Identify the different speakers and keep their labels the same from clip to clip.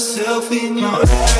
Speaker 1: Myself in your eyes.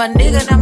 Speaker 2: hard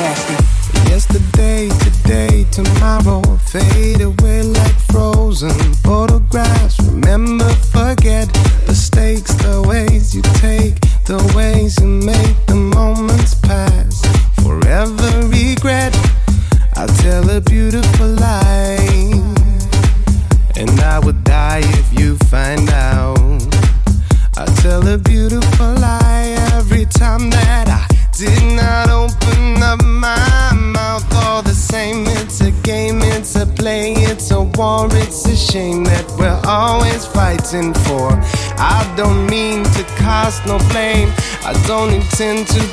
Speaker 3: nasty. Yesterday, today, tomorrow fade away like frozen photographs. Remember, forget
Speaker 4: the stakes, the ways you take, the ways you make. Don't to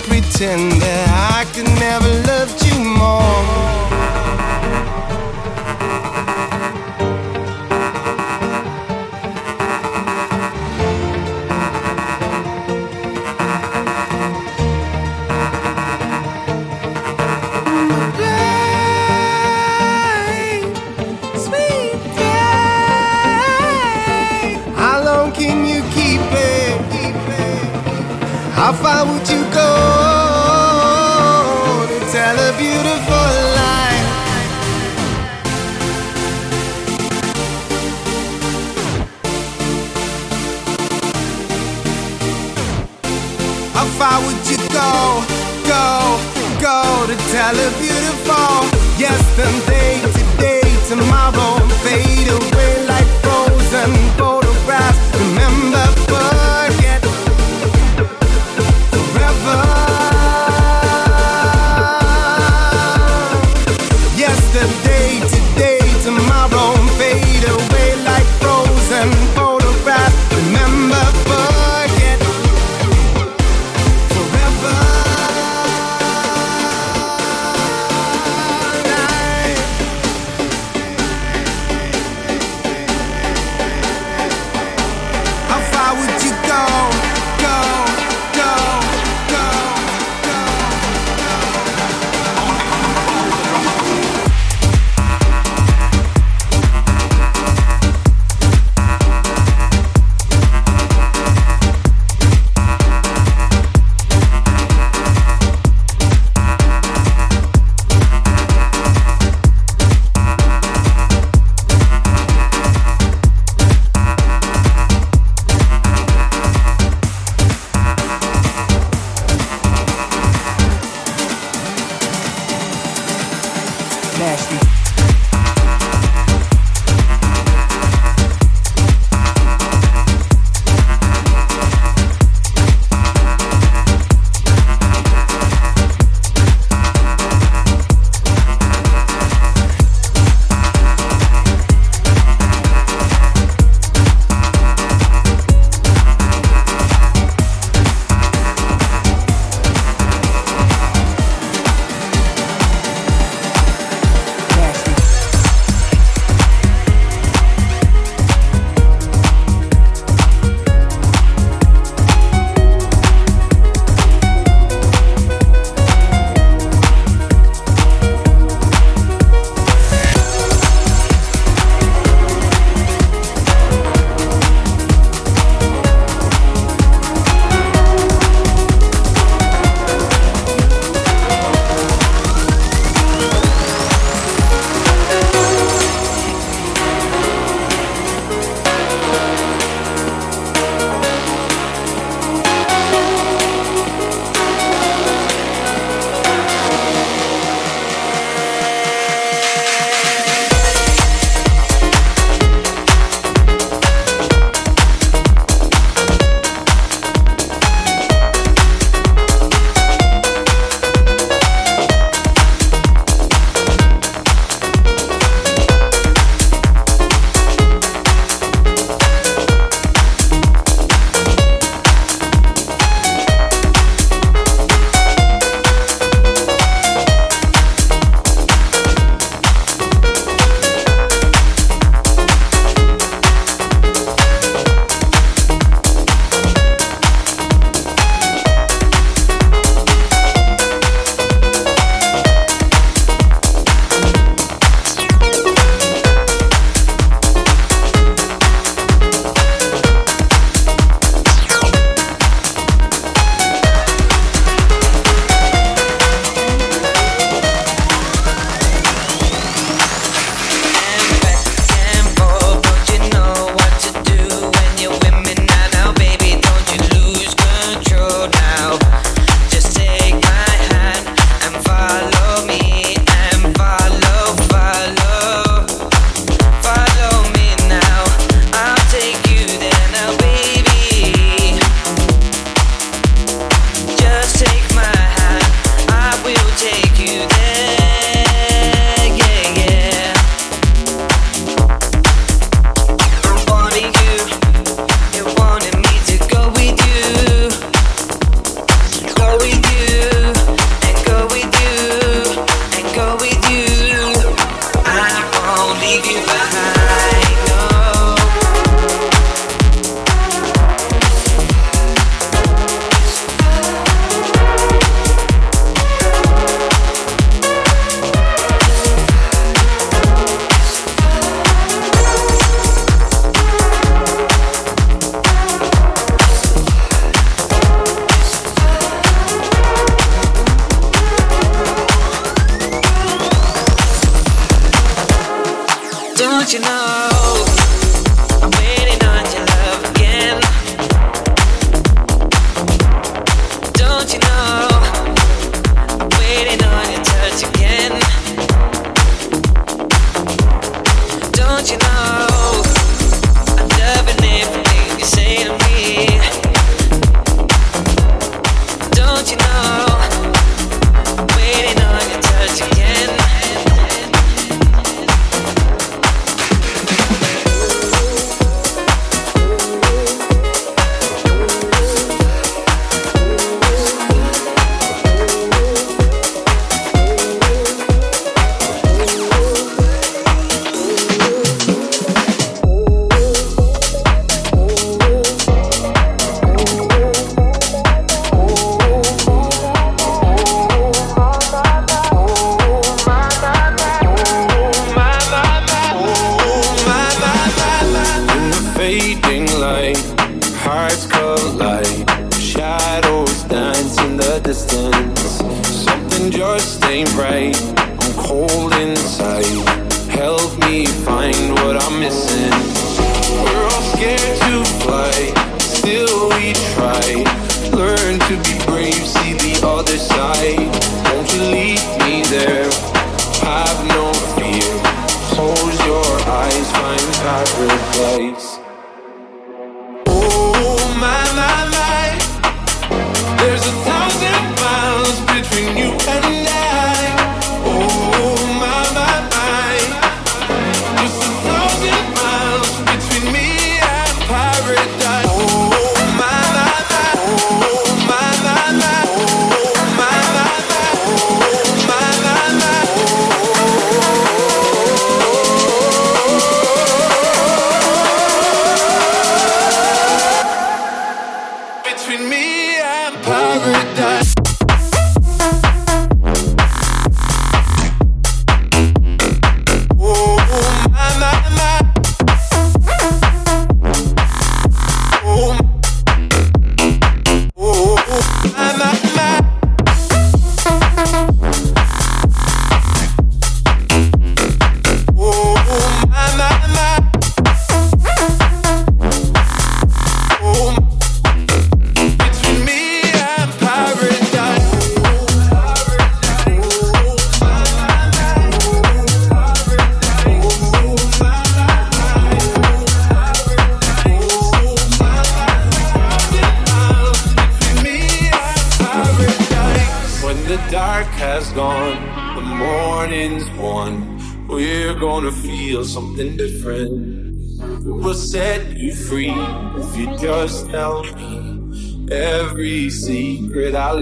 Speaker 4: scared you.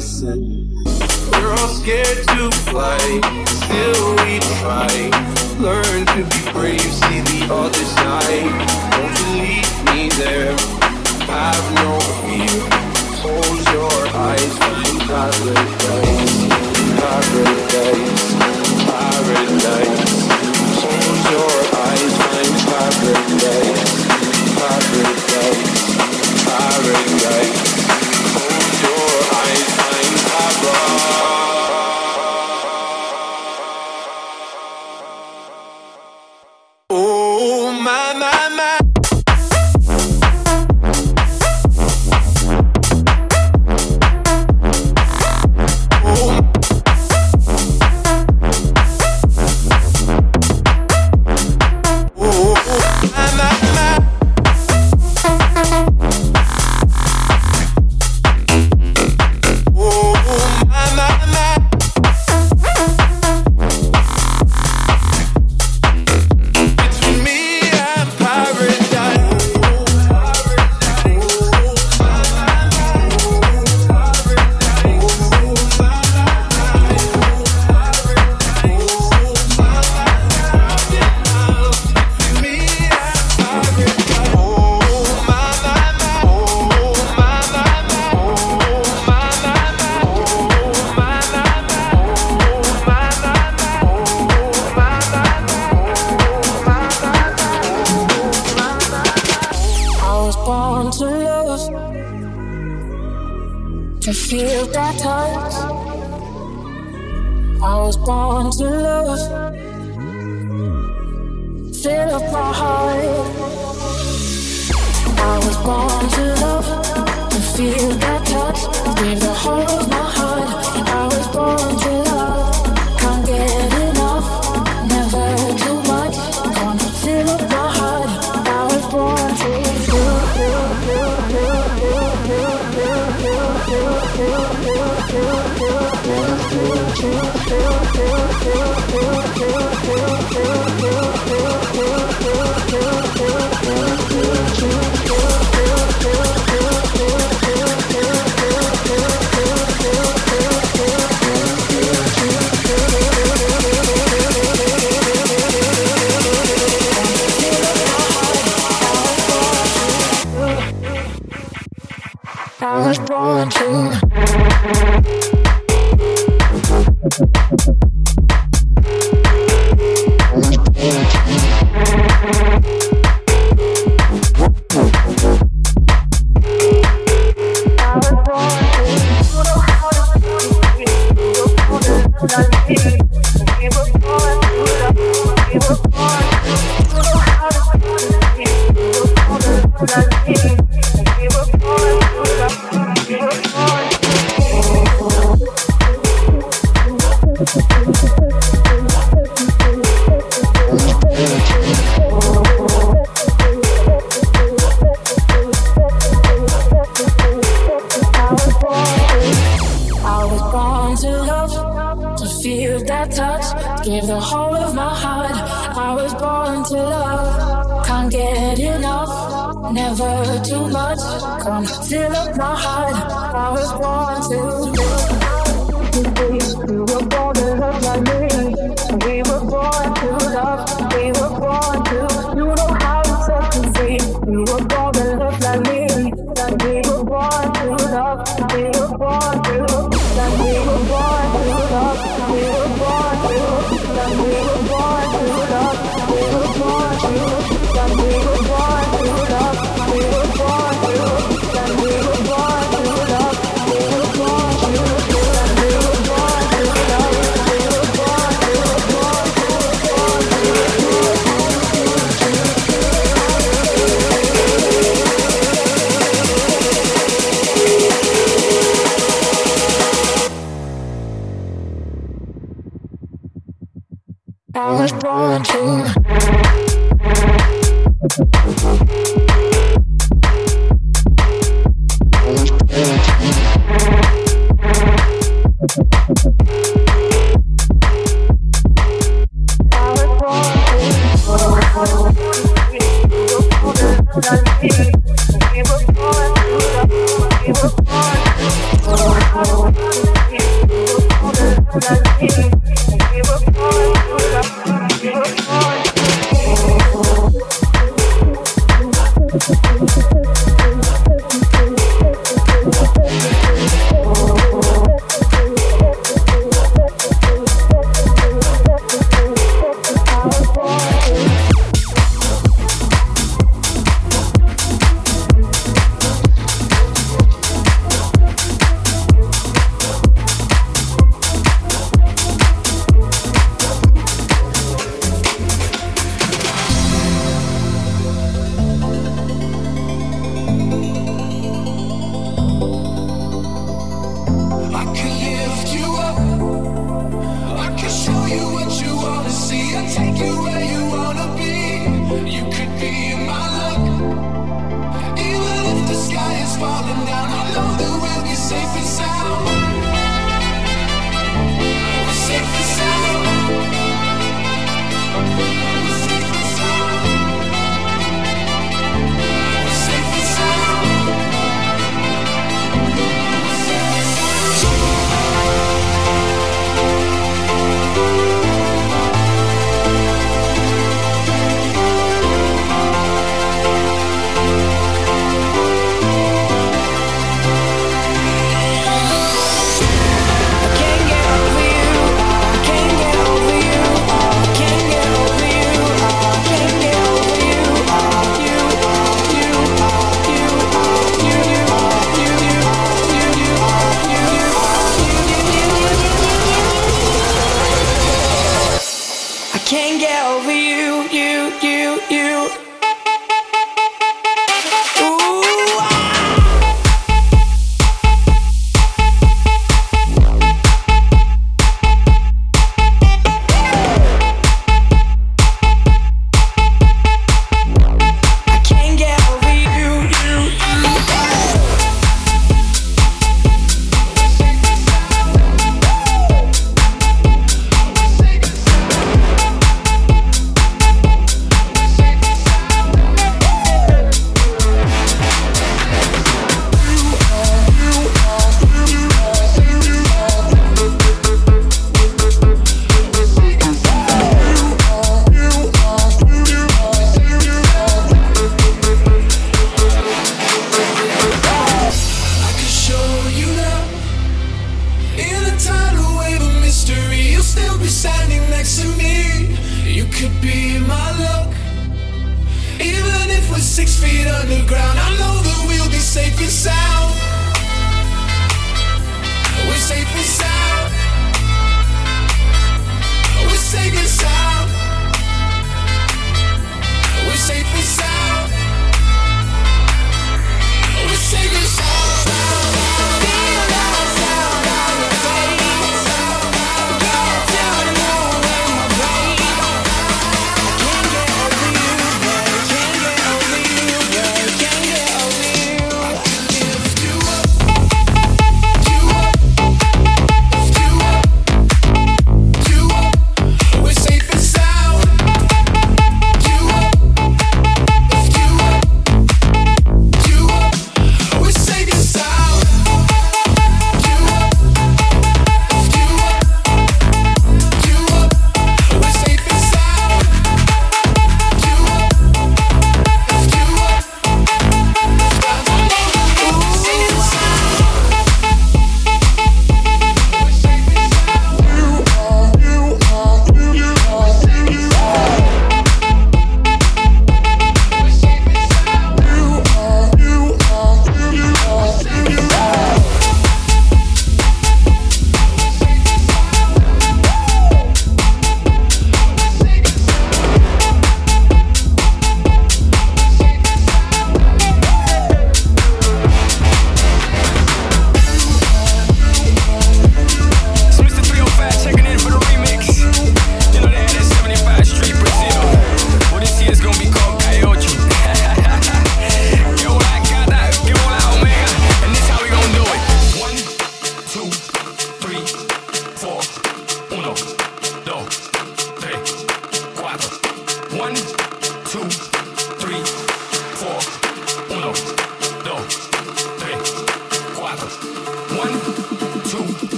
Speaker 4: listen.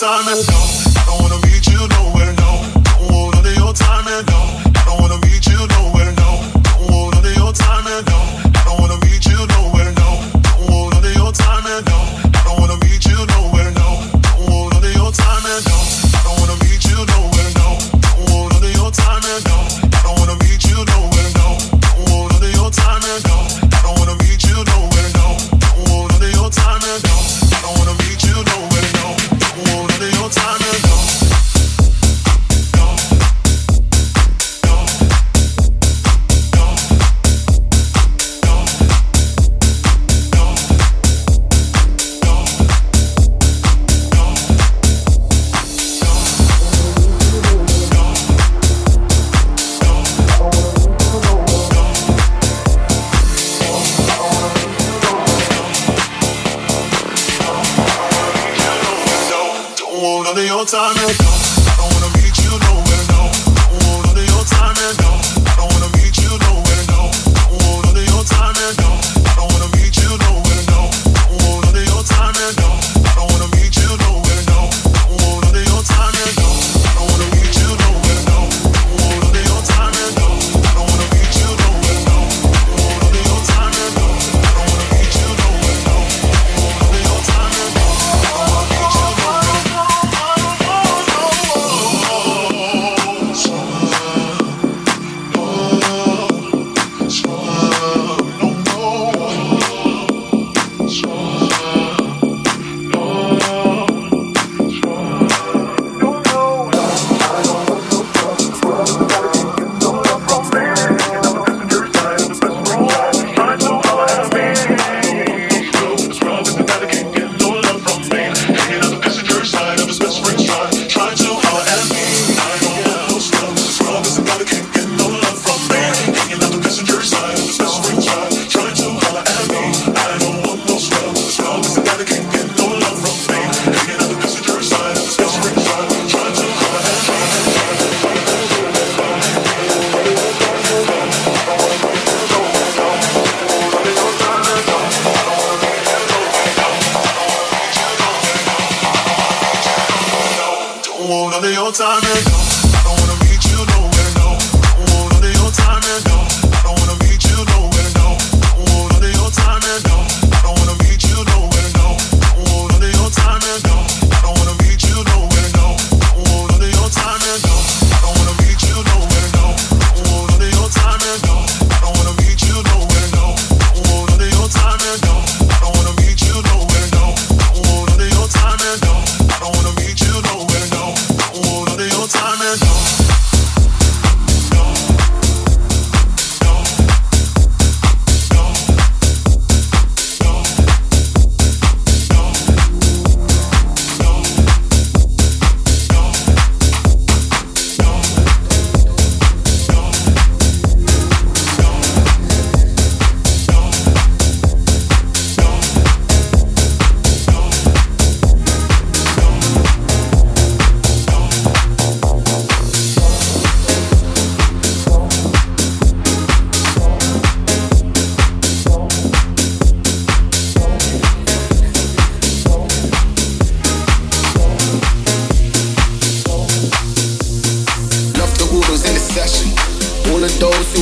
Speaker 4: time the go.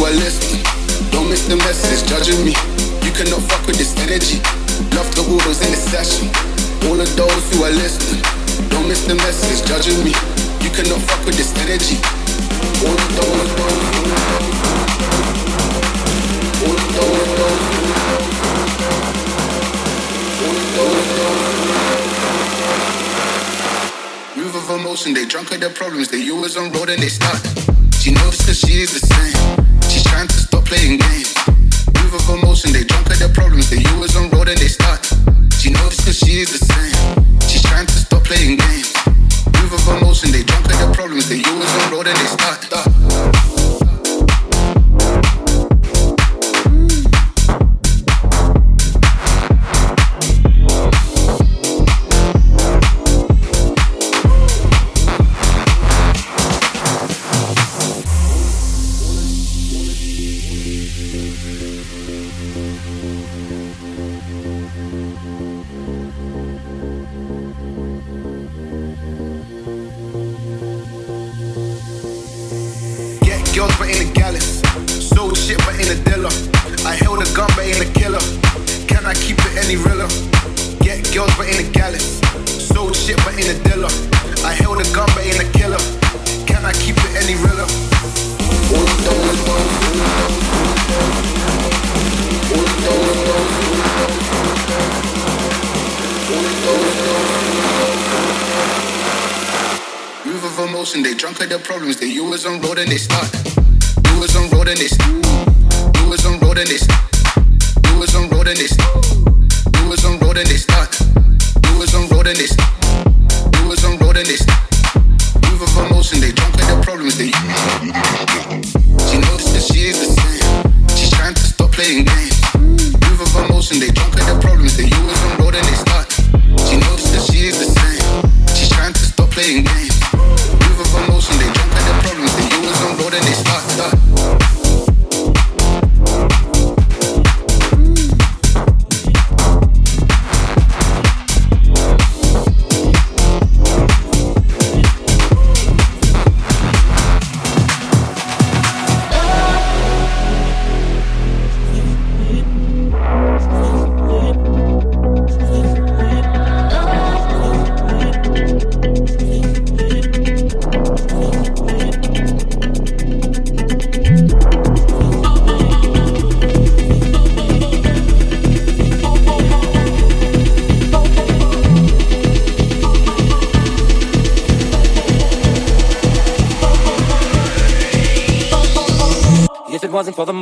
Speaker 4: are listening. Don't miss the message, judging me. You cannot fuck with this energy. Love
Speaker 5: the orders in the session. All of those who are listening, don't miss the message, judging me. You cannot fuck with this energy. All of those, all of those, all of those, of. Move of emotion, they drunk with their problems. They always on road and they stuck. She knows that she is the playing games. move for motion, they drunk at their problems. They use on road and they start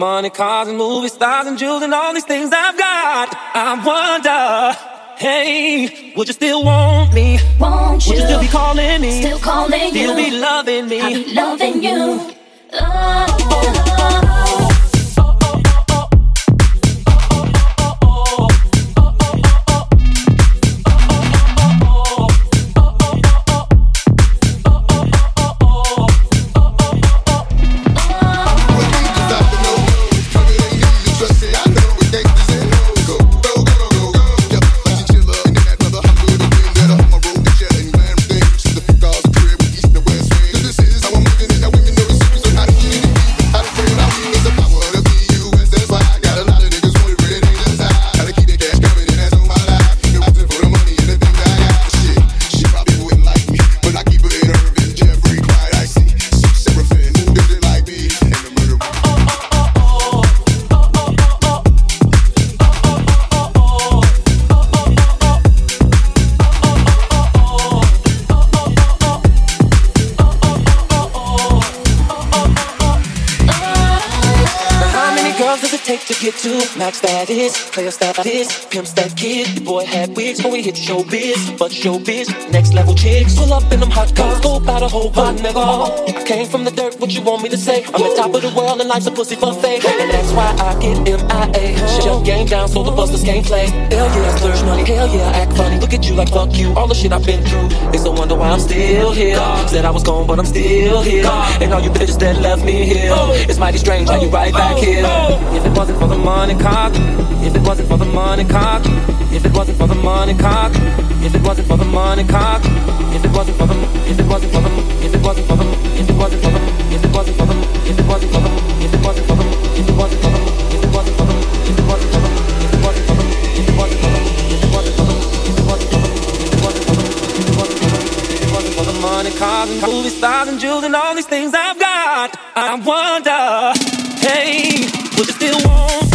Speaker 6: money, cars, and movie stars, and jewels, and all that is, player status, pimps that kid. Wigs before we hit showbiz, but showbiz, next level chicks. Pull up in them hot cars, go about a whole pot, nigga. I came from the dirt, what you want me to say? I'm the top of the world and life's a pussy buffet, and that's why I get MIA. Shut game down so the busters can't play. Hell yeah, splurge money, hell yeah, act funny. Look at you like fuck you, all the shit I've been through. It's a wonder why I'm still here. Said I was gone, but I'm still here. And all you bitches that left me here, it's mighty strange how you right back here. If it wasn't for the money, cock. If it wasn't for the money, cock. If it wasn't for the money, cock. If it wasn't for the money, cock. If it wasn't for the, if it wasn't for the, if it wasn't for the, if it wasn't for the, if it wasn't for the, if it wasn't for the, if it wasn't for the, if it wasn't for the, if it wasn't for the, if it wasn't for the, if it wasn't for the, if it wasn't for the, if it wasn't for the, if it wasn't for the, if it wasn't for the, if it wasn't for the, if it wasn't for the money, cars and movie stars and jewels and all these things I've got, I wonder, hey, would you still want?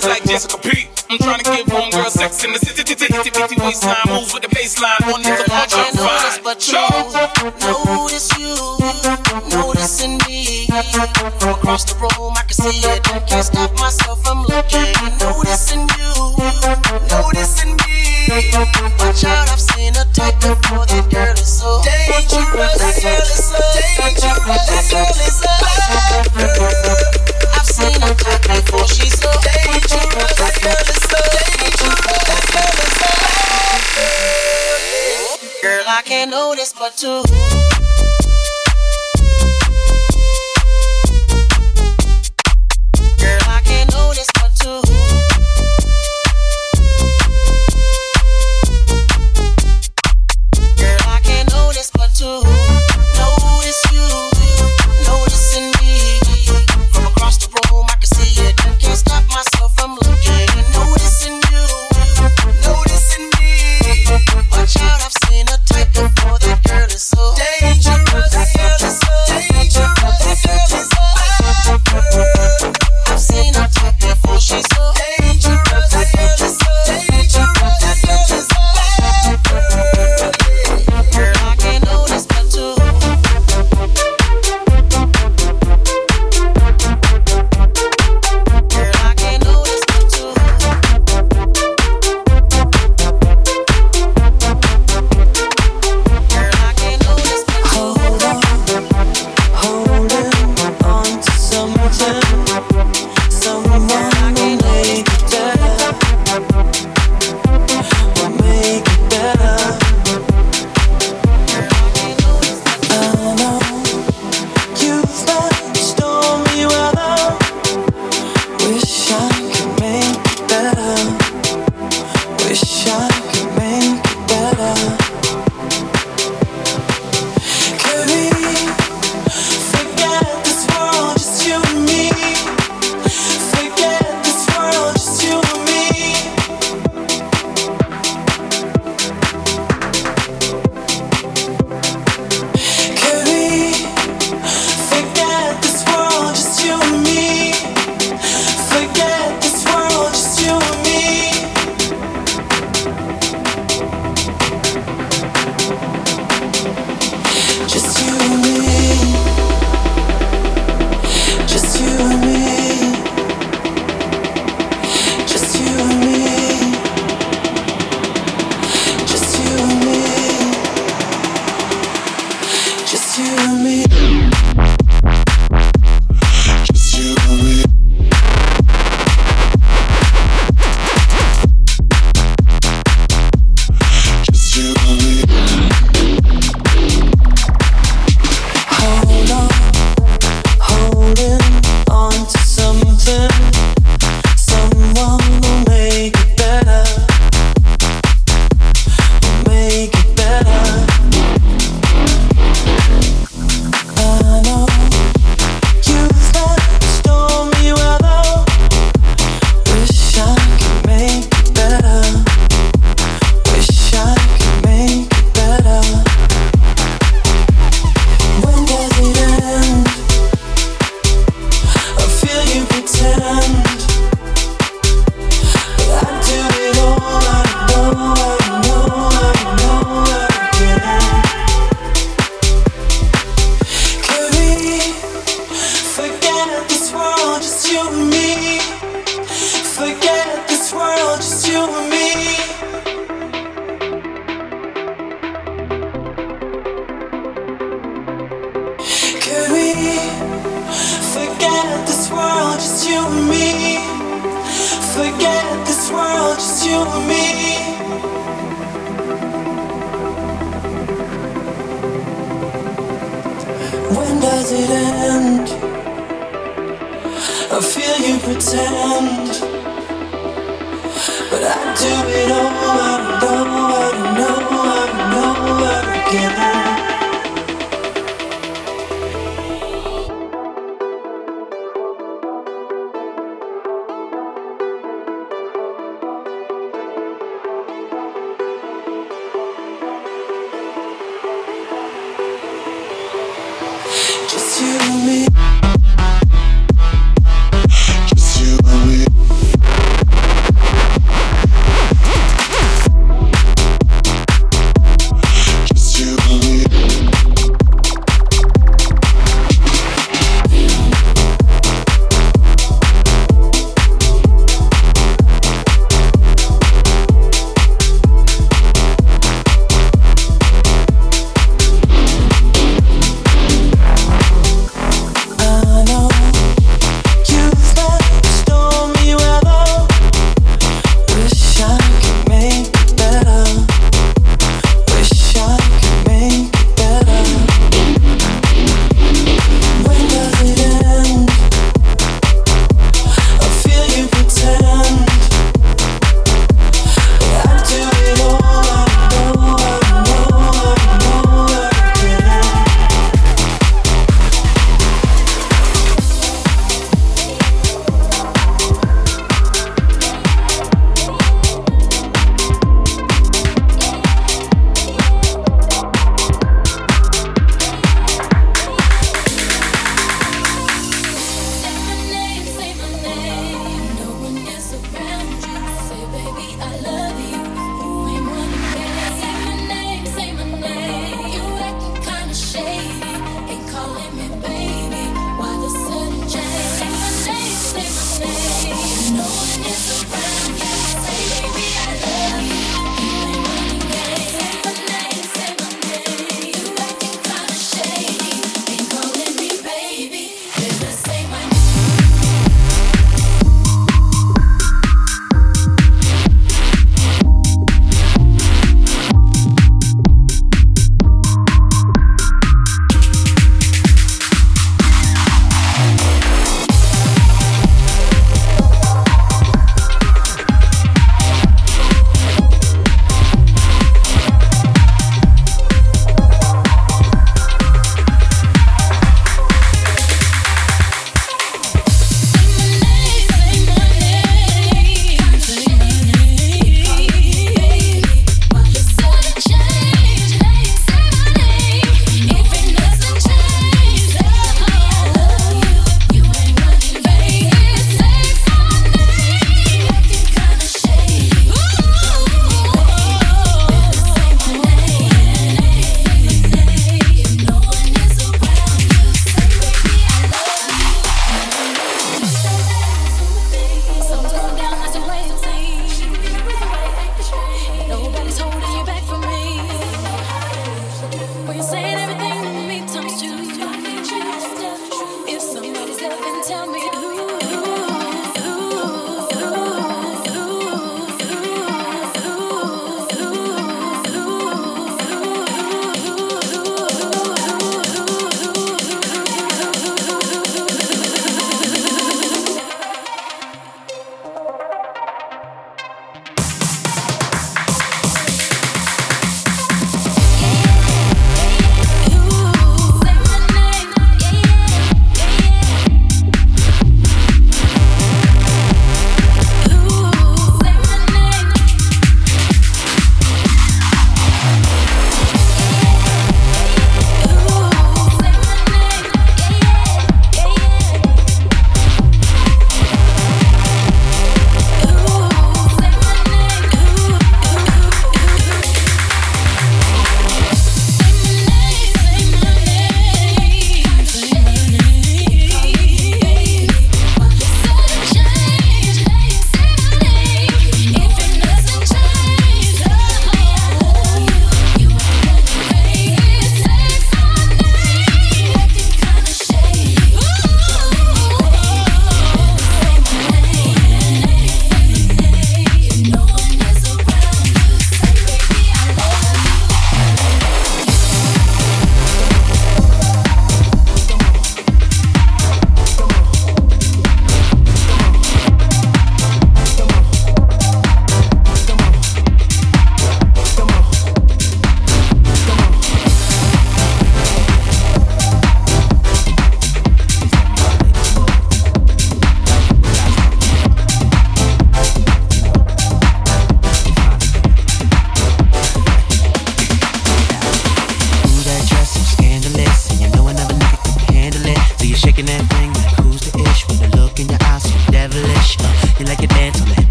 Speaker 7: feels like Jessica P. I'm trying to give homegirl sex in the city, itty bitty waistline moves with the baseline. One
Speaker 8: hit's a
Speaker 7: punch,
Speaker 8: I'm
Speaker 7: fine.
Speaker 8: But you notice you noticing me from across the room. I can see it. Can't stop myself from looking. Noticing you, noticing me. Watch out, I've seen a type before notice, but to?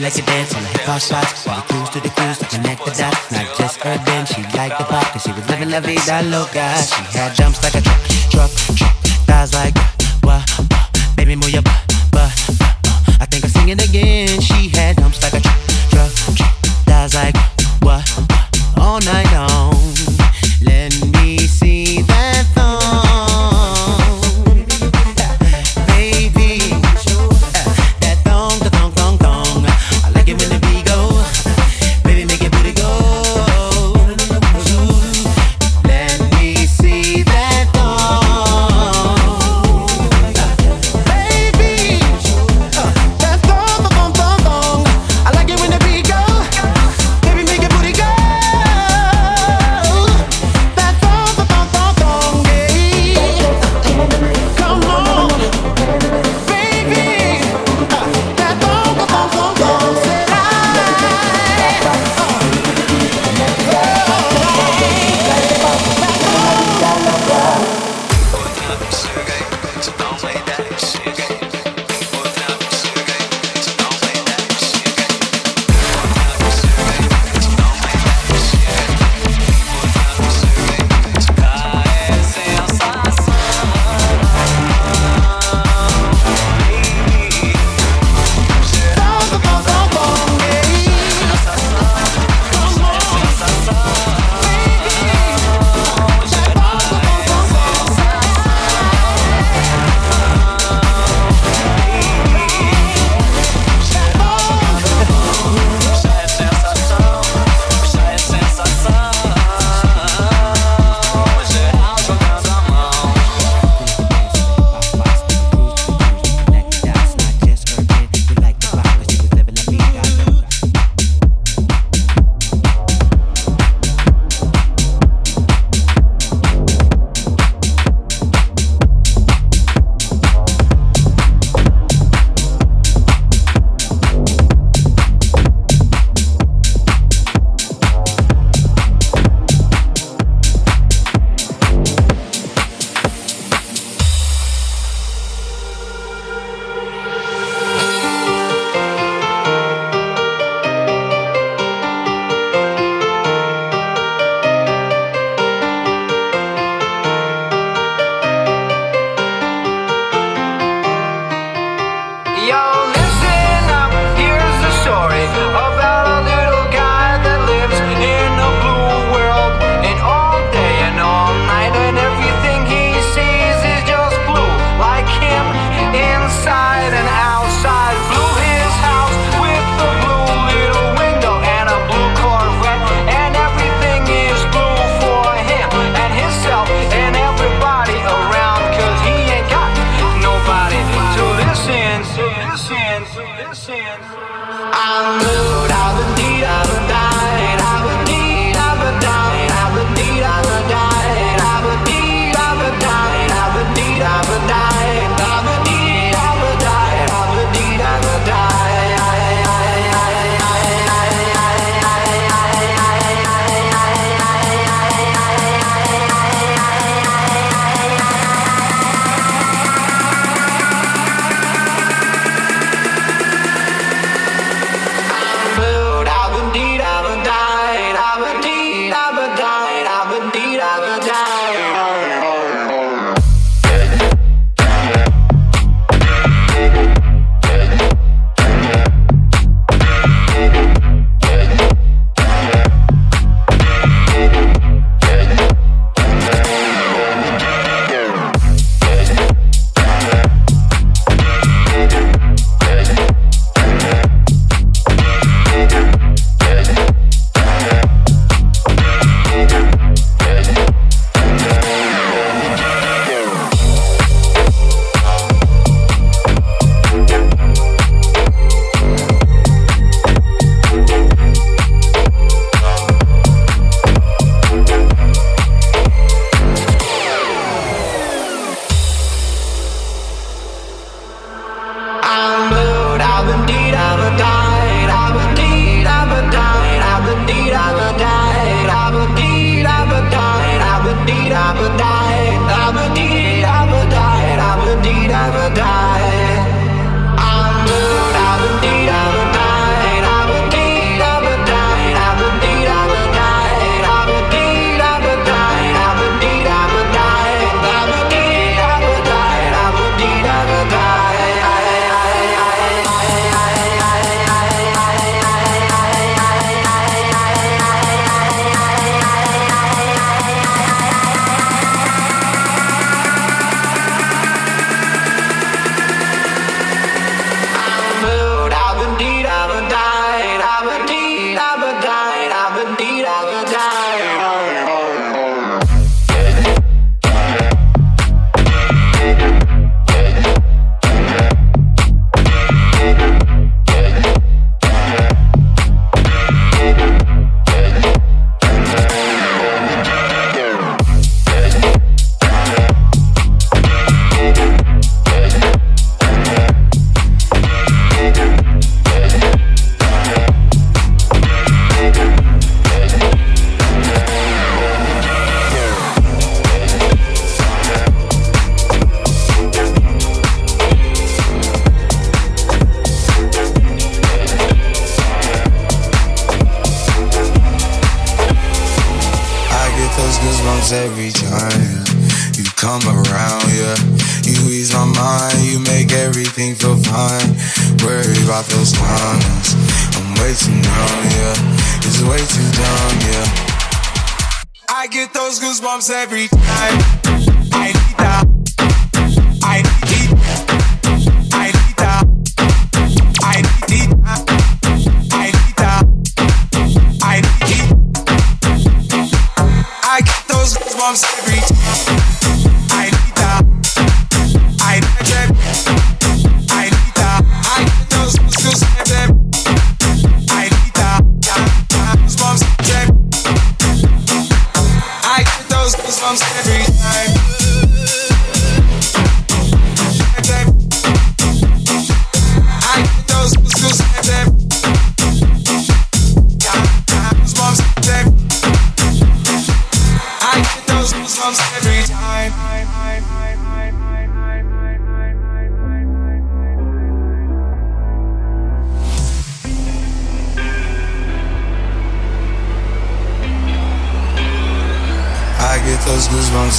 Speaker 8: Vida loca. She cruised to the cruise to connect the
Speaker 9: dots. Not just her dance, she liked the pop, and
Speaker 5: she was
Speaker 9: living
Speaker 10: lovely dialogue. She had jumps like a truck, truck, truck. Thighs like what, what, baby move your butt, butt. I think I sing it again. She had jumps like a truck,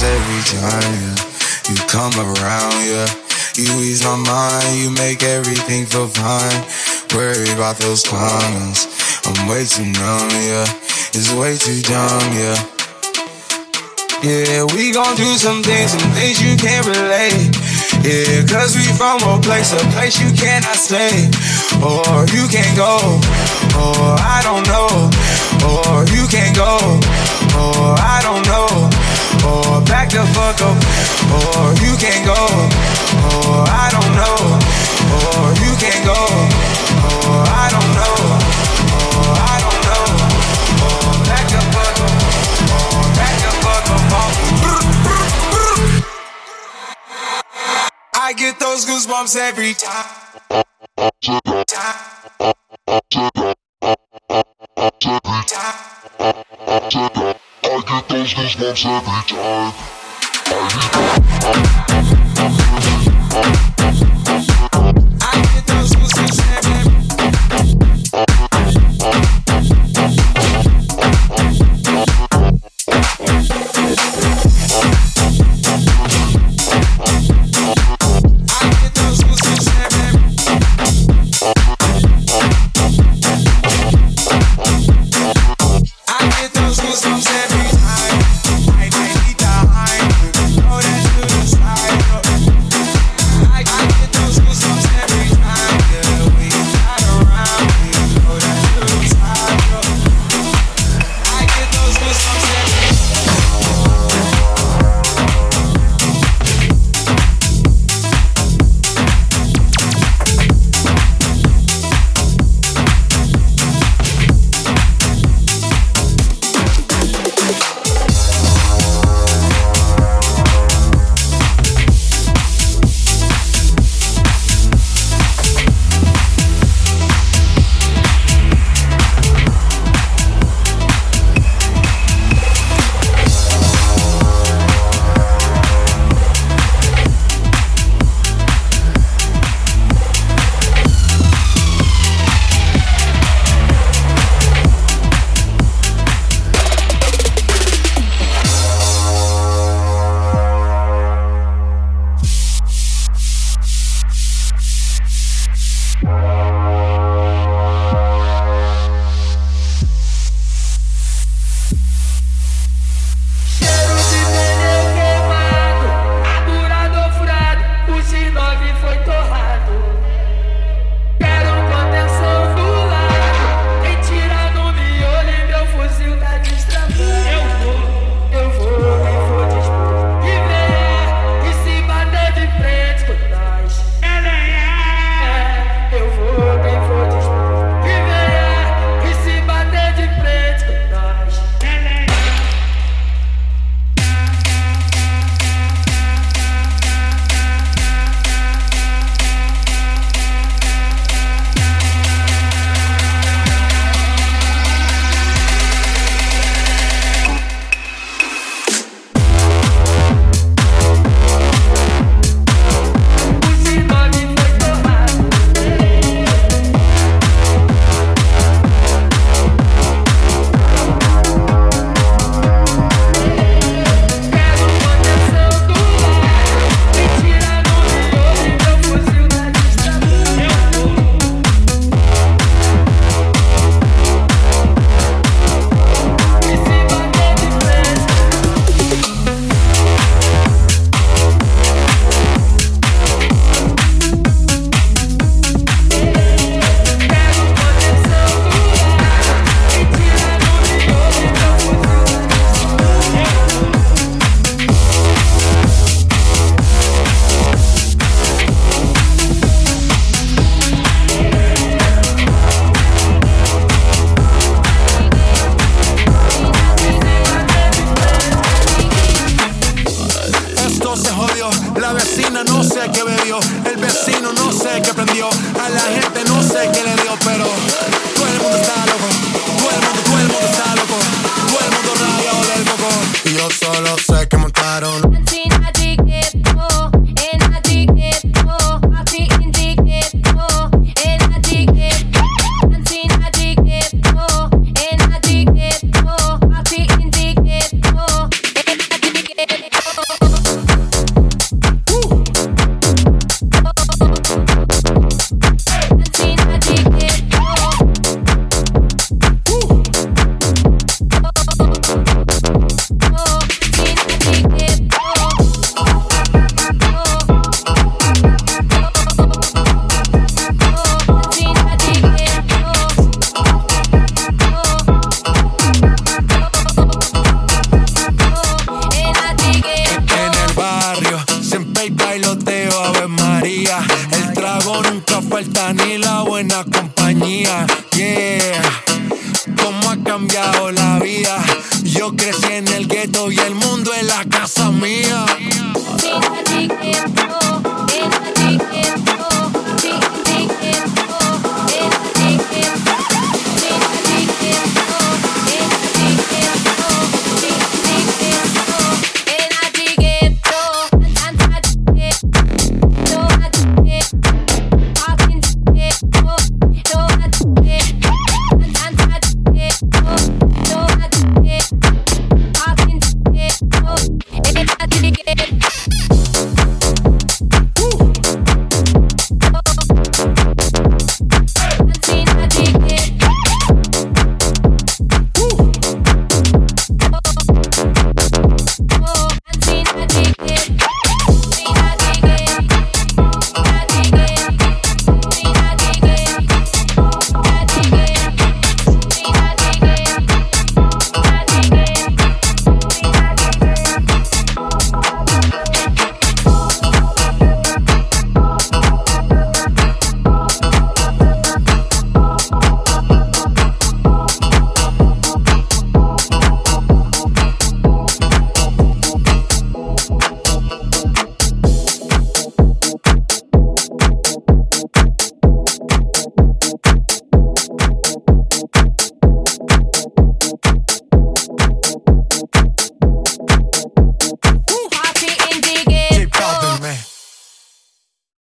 Speaker 11: every time, yeah. You come around, yeah. You ease my mind, you make everything feel fine. Worry about those comments. I'm way too numb, yeah. It's way too dumb, yeah. Yeah, we gon' do some things, some things you can't relate. Yeah, cause we from a place, a place you cannot stay. Or you can't go, or I don't know. Or you can't go, or I don't know. Or back the fuck up, or you can't go, or I don't know. Or you can't go, or I don't know. I don't know. Back the fuck up, back the fuck up. I get those goosebumps every time.
Speaker 12: I get those goosebumps every time.
Speaker 11: I